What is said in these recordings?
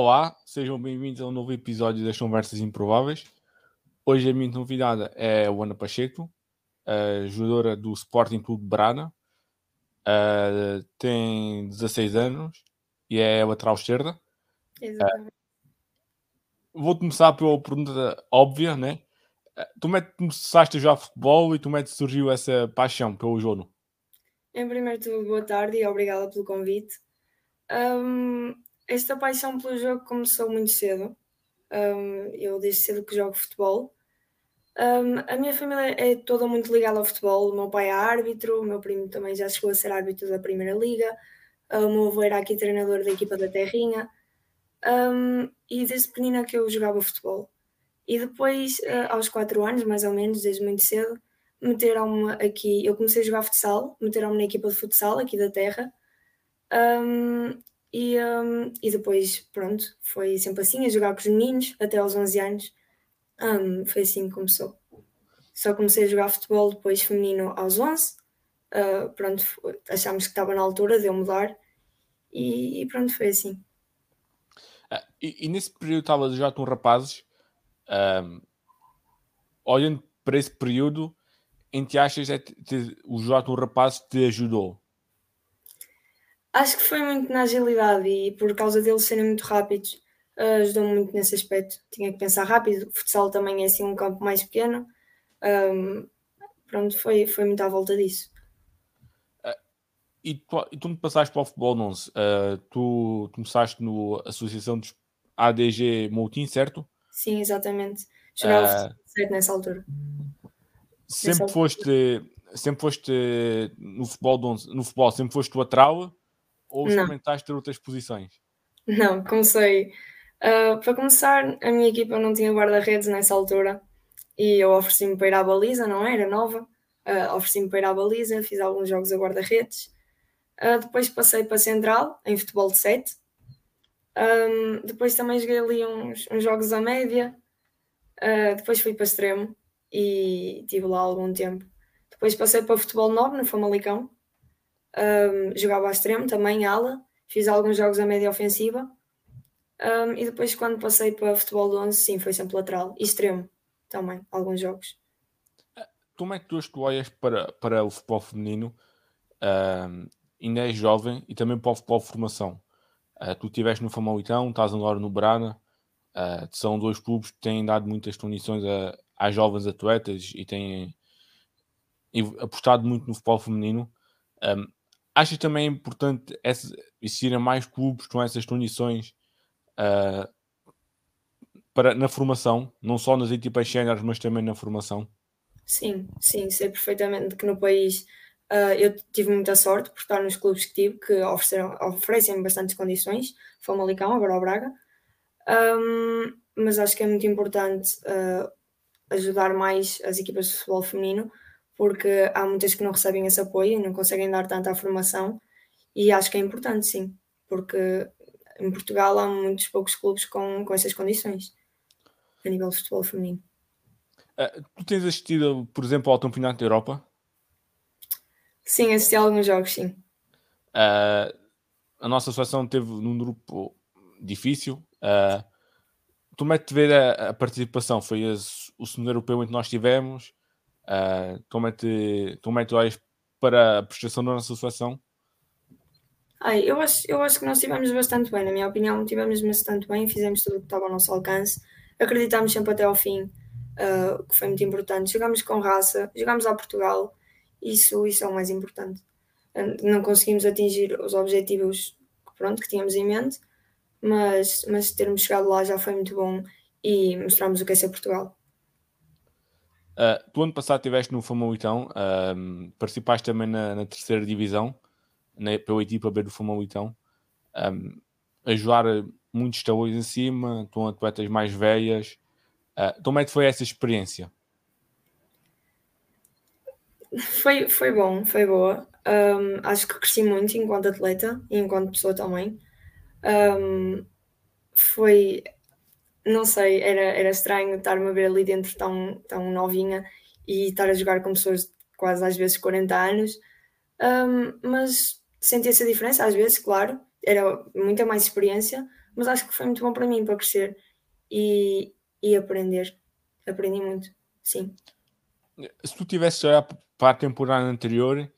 Olá, sejam bem-vindos a um novo episódio das Conversas Improváveis. Hoje a minha convidada é a Ana Pacheco, a jogadora do Sporting Clube Brana. Uh, tem 16 anos e é lateral esquerda. Exatamente. Uh, vou começar pela pergunta óbvia, né? Uh, tu é que começaste a jogar futebol e tu é que surgiu essa paixão pelo jogo? Em primeiro tudo, boa tarde e obrigada pelo convite. Um, esta paixão pelo jogo começou muito cedo. Um, eu desde cedo que jogo futebol. Um, a minha família é toda muito ligada ao futebol. O meu pai é árbitro, o meu primo também já chegou a ser árbitro da Primeira Liga. O meu avô era aqui treinador da equipa da Terrinha. Um, e desde pequenina que eu jogava futebol. E depois, uh, aos 4 anos, mais ou menos, desde muito cedo, meteram-me aqui. Eu comecei a jogar futsal, meteram-me na equipa de futsal aqui da Terra. Um, e, um, e depois, pronto, foi sempre assim, a jogar com os meninos até aos 11 anos. Um, foi assim que começou. Só comecei a jogar futebol depois feminino aos 11. Uh, ah, pronto, achámos que estava na altura de eu mudar. E, e pronto, foi assim. Ah, e, e, nesse período estava já com rapazes. Um, olhando para esse período, em que achas é que o jogar com rapazes te ajudou? Acho que foi muito na agilidade e por causa deles serem muito rápidos, uh, ajudou muito nesse aspecto. Tinha que pensar rápido. O futsal também é assim um campo mais pequeno. Um, pronto, foi, foi muito à volta disso. Uh, e, tu, e tu me passaste para o futebol 11. Uh, tu começaste no Associação de ADG Moutim, certo? Sim, exatamente. Jogava uh, certo nessa altura. Sempre nessa foste, altura. sempre foste no futebol, 11, no futebol, sempre foste lateral ou experimentaste ter outras posições? Não, comecei. Uh, para começar, a minha equipa não tinha guarda-redes nessa altura e eu ofereci-me para ir à baliza, não era nova. Uh, ofereci-me para ir à baliza, fiz alguns jogos a guarda-redes. Uh, depois passei para Central, em futebol de 7. Um, depois também joguei ali uns, uns jogos à média. Uh, depois fui para extremo e tive lá algum tempo. Depois passei para futebol 9 no Famalicão um, jogava a extremo, também ala, fiz alguns jogos a média ofensiva. Um, e depois, quando passei para futebol de 11, sim, foi sempre lateral e extremo também, alguns jogos. Como é que tu, tu olhas para, para o futebol feminino? Ainda és jovem e também para o futebol de formação. Uh, tu estiveste no Famalicão, estás agora no Brana, uh, são dois clubes que têm dado muitas condições a, às jovens atletas e têm apostado muito no futebol feminino. Um, Achas também importante existirem mais clubes com essas condições uh, para, na formação, não só nas equipas séniores, mas também na formação? Sim, sim, sei perfeitamente que no país uh, eu tive muita sorte por estar nos clubes que tive, que oferecem bastantes condições, Famalicão, agora o Braga, um, mas acho que é muito importante uh, ajudar mais as equipas de futebol feminino porque há muitas que não recebem esse apoio e não conseguem dar tanta formação, e acho que é importante, sim, porque em Portugal há muitos poucos clubes com, com essas condições a nível de futebol feminino. Uh, tu tens assistido, por exemplo, ao Campeonato da Europa? Sim, assisti a alguns jogos, sim. Uh, a nossa seleção teve num grupo difícil. Uh, tu mete ver a, a participação, foi esse, o segundo europeu em que nós tivemos. Uh, como, é que, como é que olhas para a prestação da nossa seleção? Ai, eu, acho, eu acho que nós estivemos bastante bem, na minha opinião, estivemos bastante bem, fizemos tudo o que estava ao nosso alcance, acreditámos sempre até ao fim, uh, que foi muito importante. Jogámos com raça, jogámos a Portugal, isso, isso é o mais importante. Não conseguimos atingir os objetivos pronto, que tínhamos em mente, mas, mas termos chegado lá já foi muito bom e mostramos o que é ser Portugal. Uh, tu ano passado estiveste no Famalicão, uh, participaste também na, na terceira divisão, na, pela equipa B do Famalicão, um, a jogar muitos talões em cima, estão atletas mais velhas. Uh, como é que foi essa experiência? Foi, foi bom, foi boa. Um, acho que cresci muito enquanto atleta e enquanto pessoa também. Um, foi não sei, era, era estranho estar-me a ver ali dentro tão, tão novinha e estar a jogar com pessoas de quase às vezes 40 anos, um, mas sentia essa diferença às vezes, claro, era muita mais experiência, mas acho que foi muito bom para mim, para crescer e, e aprender. Aprendi muito, sim. Se tu tivesse olhar para a temporada anterior,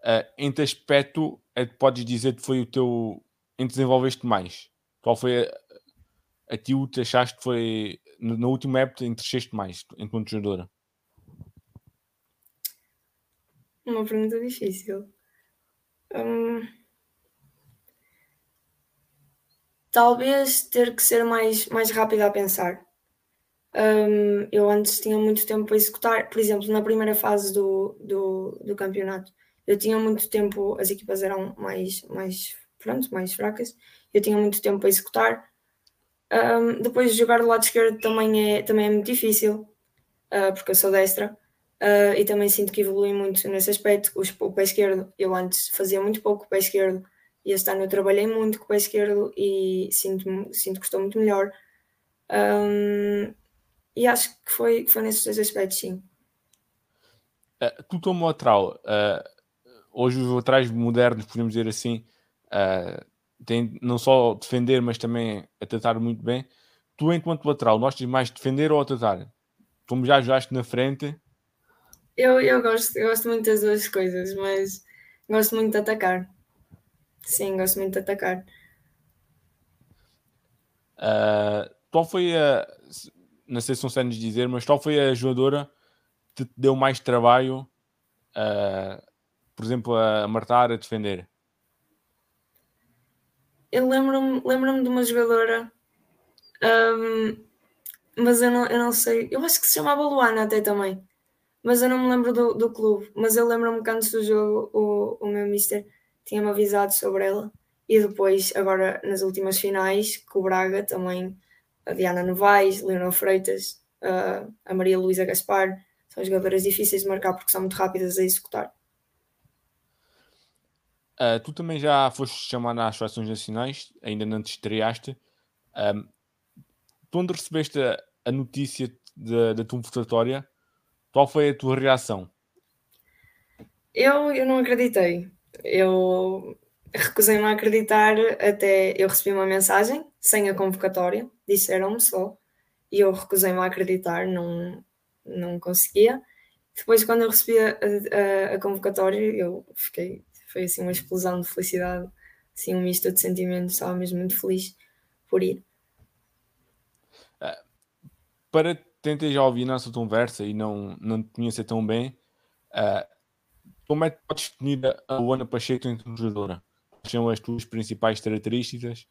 uh, em que aspecto é que podes dizer que foi o teu em que desenvolveste mais? Qual foi a, a ti o que achaste que foi na última época cresceste mais enquanto jogadora? Uma pergunta difícil. Hum, talvez ter que ser mais, mais rápida a pensar. Um, eu antes tinha muito tempo para executar, por exemplo, na primeira fase do, do, do, campeonato, eu tinha muito tempo, as equipas eram mais, mais, pronto, mais fracas, eu tinha muito tempo para executar. Um, depois, jogar do lado esquerdo também é, também é muito difícil, uh, porque eu sou destra, uh, e também sinto que evolui muito nesse aspecto. O, o pé esquerdo, eu antes fazia muito pouco o pé esquerdo, e este ano eu trabalhei muito com o pé esquerdo e sinto, sinto que estou muito melhor. Um, e acho que foi, foi nesses dois aspectos, sim. Uh, tu como lateral, uh, hoje os laterais modernos, podemos dizer assim, uh, têm não só defender, mas também a tratar muito bem. Tu, enquanto lateral, gostas mais de defender ou a tratar? Como já ajudaste na frente? Eu, eu, gosto, eu gosto muito das duas coisas, mas gosto muito de atacar. Sim, gosto muito de atacar. Uh, qual foi a. Não sei se são de dizer, mas qual foi a jogadora que te deu mais trabalho, uh, por exemplo, a marcar, a defender? Eu lembro-me lembro de uma jogadora, um, mas eu não, eu não sei. Eu acho que se chamava Luana até também, mas eu não me lembro do, do clube. Mas eu lembro-me que antes do jogo o, o meu mister tinha-me avisado sobre ela. E depois, agora nas últimas finais, com o Braga também, a Diana Novaes, Leonor Freitas, a Maria Luísa Gaspar, são jogadoras difíceis de marcar porque são muito rápidas a executar. Uh, tu também já foste chamada às seleções nacionais, ainda não te estreaste. Um, tu onde recebeste a, a notícia da tua votatória, qual foi a tua reação? Eu, eu não acreditei eu recusei-me a acreditar até eu recebi uma mensagem sem a convocatória, disseram-me só, e eu recusei-me a acreditar, não, não conseguia. Depois, quando eu recebi a, a, a, convocatória, eu fiquei, foi assim uma explosão de felicidade, assim um misto de sentimentos, estava mesmo muito feliz por ir. Uh, para tentar já ouvir nossa conversa e não, não te conhecer tão bem, uh, como é que podes definir a Luana Pacheco como jogadora? Quais são as tuas principais características?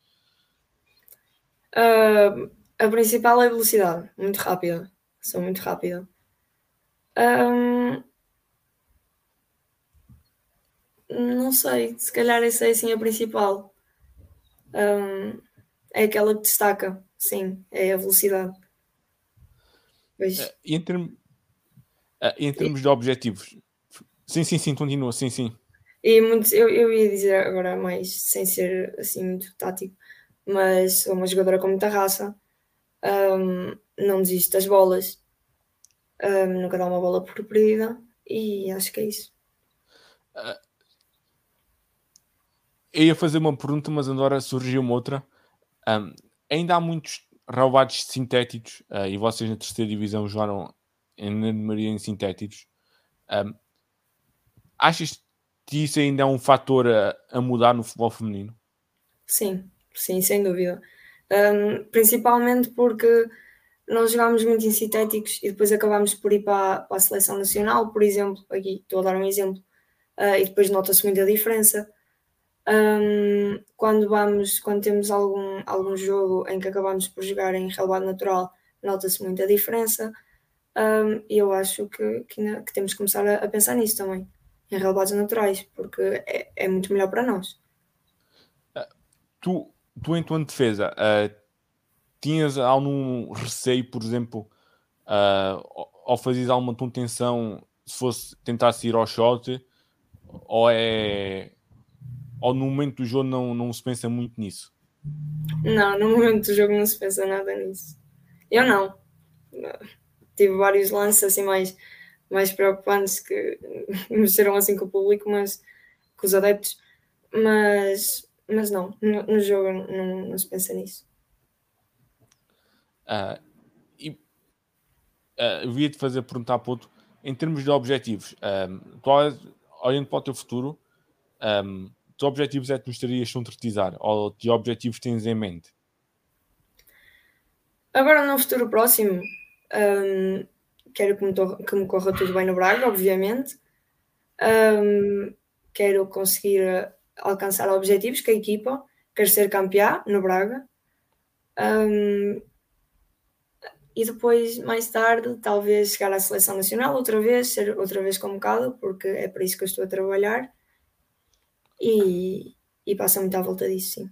Uh, a principal é a velocidade, muito rápida. Sou muito rápida. Um, não sei, se calhar essa é assim a principal. Um, é aquela que destaca, sim, é a velocidade. Pois. Uh, e em, term... uh, em termos de objetivos, Sim, sim, sim, continua, sim, sim. E muito, eu, eu ia dizer agora mais, sem ser assim muito tático, mas sou uma jogadora com muita raça, um, não desisto das bolas, um, nunca dá uma bola por perdida e acho que é isso. Uh, eu ia fazer uma pergunta, mas agora surgiu uma outra. Um, ainda há muitos roubados sintéticos uh, e vocês na terceira divisão jogaram em Maria em sintéticos. Um, Achas que isso ainda é um fator a, a mudar no futebol feminino? Sim, sim, sem dúvida. Um, principalmente porque nós jogámos muito em sintéticos e depois acabámos por ir para, para a seleção nacional, por exemplo, aqui estou a dar um exemplo, uh, e depois nota-se muita diferença. Um, quando vamos, quando temos algum, algum jogo em que acabamos por jogar em relevado natural, nota-se muita diferença. E eu acho que, que, que, temos que começar a, a pensar nisso também em relevados naturais, porque é, é muito melhor para nós. Uh, tu, tu, em tua defesa, uh, tinhas algum receio, por exemplo, uh, ao fazer alguma contenção, se fosse tentar ir ao shot, ou é. Ou no momento do jogo não, não se pensa muito nisso? Não, no momento do jogo não se pensa nada nisso. Eu não. Tive vários lances assim mais mais preocupantes que mexeram assim com o público, mas com os adeptos, mas mas não, no, no jogo não, não, se pensa nisso. Uh, e uh, eu ia te fazer perguntar, ponto, em termos de objetivos, um, tu, olhando para o teu futuro, um, que objetivos é que gostarias de concretizar? Ou que objetivos tens em mente? Agora, no futuro próximo, um, quero que me, que me, corra tudo bem no Braga, obviamente. Um, quero conseguir alcançar objetivos com a equipa. Quero ser campeã no Braga. Um, e depois, mais tarde, talvez chegar à seleção nacional outra vez, ser outra vez convocado, porque é para isso que eu estou a trabalhar. E, e passa muito à volta disso, sim.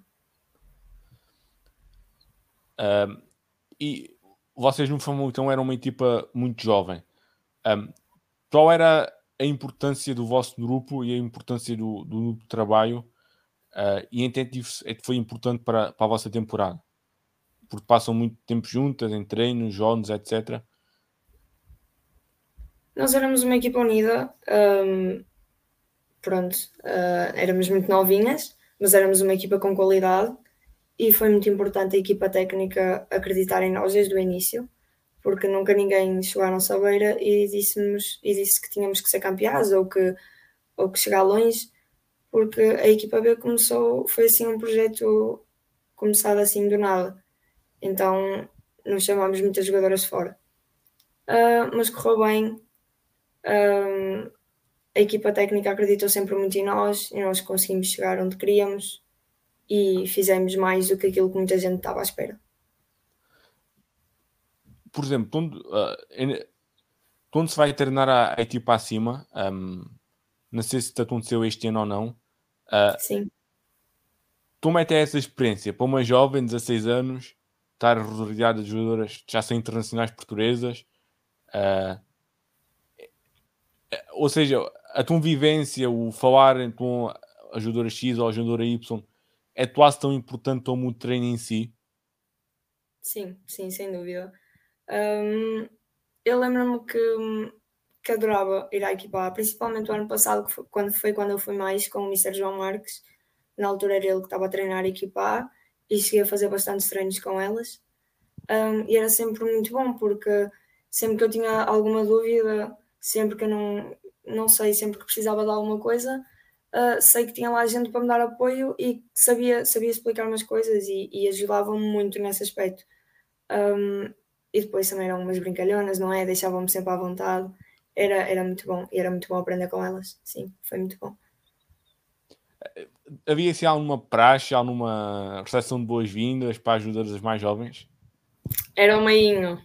Um, e vocês no Famalicão eram uma equipa muito jovem. Um, qual era a importância do vosso grupo e a importância do, do, do trabalho? Uh, e entendo é que foi importante para, para a vossa temporada? Porque passam muito tempo juntas, em treinos, jogos, etc. Nós éramos uma equipa unida. Um, pronto, uh, éramos muito novinhas, mas éramos uma equipa com qualidade e foi muito importante a equipa técnica acreditar em nós desde o início, porque nunca ninguém chegou à nossa beira e disse, e disse que tínhamos que ser campeões ou que, ou que chegar longe, porque a equipa B começou, foi assim um projeto começado assim do nada. Então não chamámos muitas jogadoras fora. Uh, mas correu bem. Uh, a equipa técnica acreditou sempre muito em nós e nós conseguimos chegar onde queríamos e fizemos mais do que aquilo que muita gente estava à espera. Por exemplo, quando, uh, quando se vai treinar a, a equipa acima, um, não sei se te aconteceu este ano ou não. Uh, Sim. Como é que é essa experiência para uma jovem de 16 anos estar rodeada de jogadoras que já são internacionais portuguesas? Uh, ou seja, a convivência, o falar com a jogadora X ou a jogadora Y é quase tão importante como o treino em si? Sim, sim, sem dúvida. Um, eu lembro-me que, que adorava ir à equipa, principalmente o ano passado, foi, quando foi quando eu fui mais com o Mr. João Marques. Na altura era ele que estava a treinar a equipa e cheguei a fazer bastantes treinos com elas. Um, e era sempre muito bom, porque sempre que eu tinha alguma dúvida, sempre que eu não, não sei, sempre que precisava de alguma coisa, uh, sei que tinha lá gente para me dar apoio e sabia, sabia explicar umas coisas e, e ajudavam-me muito nesse aspecto. Um, e depois também eram umas brincalhonas, não é? Deixavam-me sempre à vontade. Era, era muito bom e era muito bom aprender com elas. Sim, foi muito bom. Havia assim alguma praxe, alguma recepção de boas-vindas para ajudar as mais jovens? Era o meinho,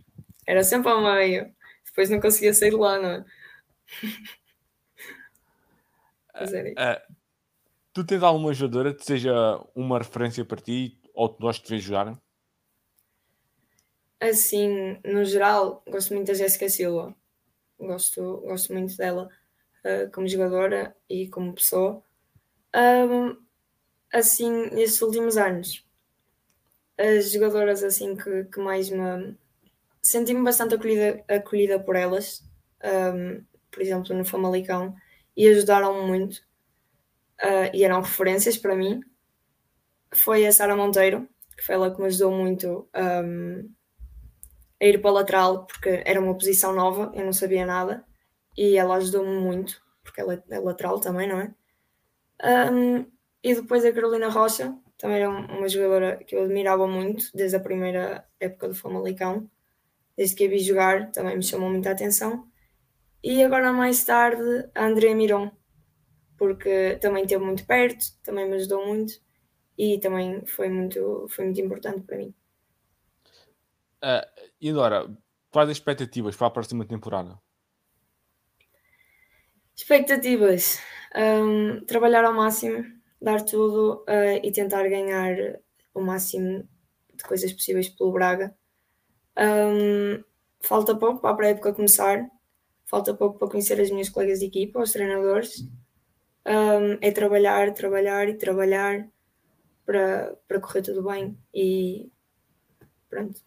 era sempre ao meio. Depois não conseguia sair de lá, não é? Uh, tu tens alguma jogadora que seja uma referência para ti ou que gostes de ver jogar? Assim, no geral, gosto muito da Jéssica Silva. Gosto, gosto muito dela uh, como jogadora e como pessoa. Um, assim, nestes últimos anos, as jogadoras assim que, que mais me senti-me bastante acolhida, acolhida por elas, um, por exemplo, no Famalicão, e ajudaram-me muito uh, e eram referências para mim. Foi a Sara Monteiro, que foi ela que me ajudou muito um, a ir para a lateral, porque era uma posição nova, eu não sabia nada, e ela ajudou-me muito, porque ela é lateral também, não é? Um, e depois a Carolina Rocha, também era uma jogadora que eu admirava muito desde a primeira época do Famalicão, desde que a vi jogar, também me chamou muita atenção. E agora mais tarde a Andrea Miron, porque também esteve muito perto, também me ajudou muito e também foi muito, foi muito importante para mim. Uh, e agora, quais as expectativas para a próxima temporada? Expectativas: um, trabalhar ao máximo, dar tudo uh, e tentar ganhar o máximo de coisas possíveis pelo Braga. Um, falta pouco para a pré-época começar, falta pouco para conhecer as minhas colegas de equipa, os treinadores. Um, é trabalhar, trabalhar e trabalhar para, para correr tudo bem e pronto,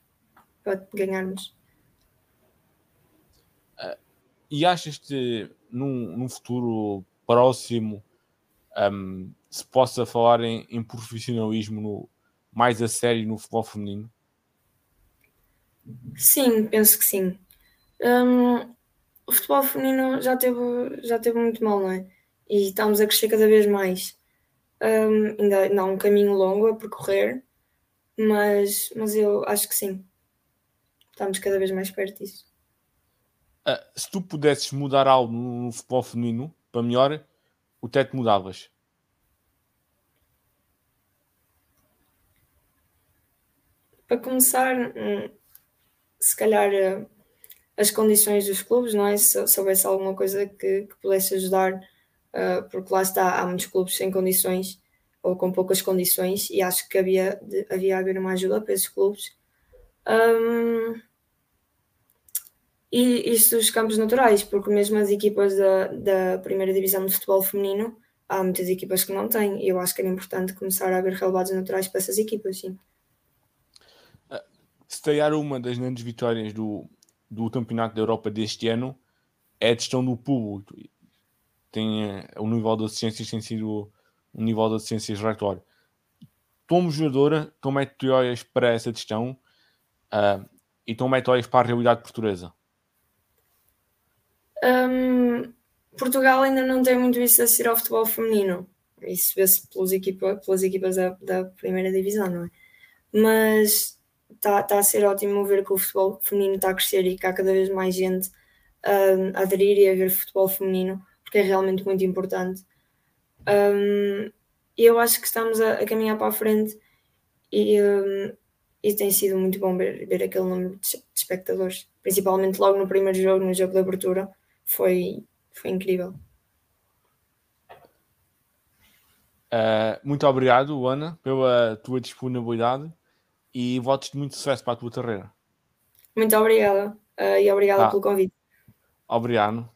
para ganharmos. Uh, e achas que num, num futuro próximo um, se possa falar em, em profissionalismo no, mais a sério no futebol feminino? Sim, penso que sim. Um, o futebol feminino já teve, já teve muito mal, não é? E estamos a crescer cada vez mais. Um, ainda, ainda há um caminho longo a percorrer, mas, mas eu acho que sim. Estamos cada vez mais perto disso. Uh, se tu pudesses mudar algo no, futebol feminino para melhor, o teto mudavas? Para começar, hum, se calhar eh, as condições dos clubes, não é? Se, se houvesse alguma coisa que, que pudesse ajudar, uh, porque lá está, há muitos clubes sem condições ou com poucas condições e acho que havia, de, havia haver uma ajuda para esses clubes. Um, e isso dos campos naturais, porque mesmo as equipas da, da primeira divisão de futebol feminino, há muitas equipas que não têm, e eu acho que era importante começar a haver relevados naturais para essas equipas, sim. Calhar uma das grandes vitórias do, do Campeonato da Europa deste ano é a gestão do público. Tem, eh, o nível de assistências tem sido um nível de assistências relatório. Como jogadora, tu olhas para essa gestão uh, e é que tu olhas para a realidade portuguesa? Um, Portugal ainda não tem muito isso a ser ao futebol feminino. Isso vê-se pelas, pelas equipas da, da, primeira divisão, não é? Mas está tá a ser ótimo ver que o futebol feminino está a crescer e que há cada vez mais gente a aderir e a ver futebol feminino, porque é realmente muito importante. Um, eu acho que estamos a, a, caminhar para a frente e, um, e tem sido muito bom ver, ver aquele número de, de espectadores, principalmente logo no primeiro jogo, no jogo de abertura, foi, foi incrível. Uh, muito obrigado, Ana, pela tua disponibilidade e votos de muito sucesso para a tua carreira. Muito obrigada uh, e obrigada ah. pelo convite. Obrigado.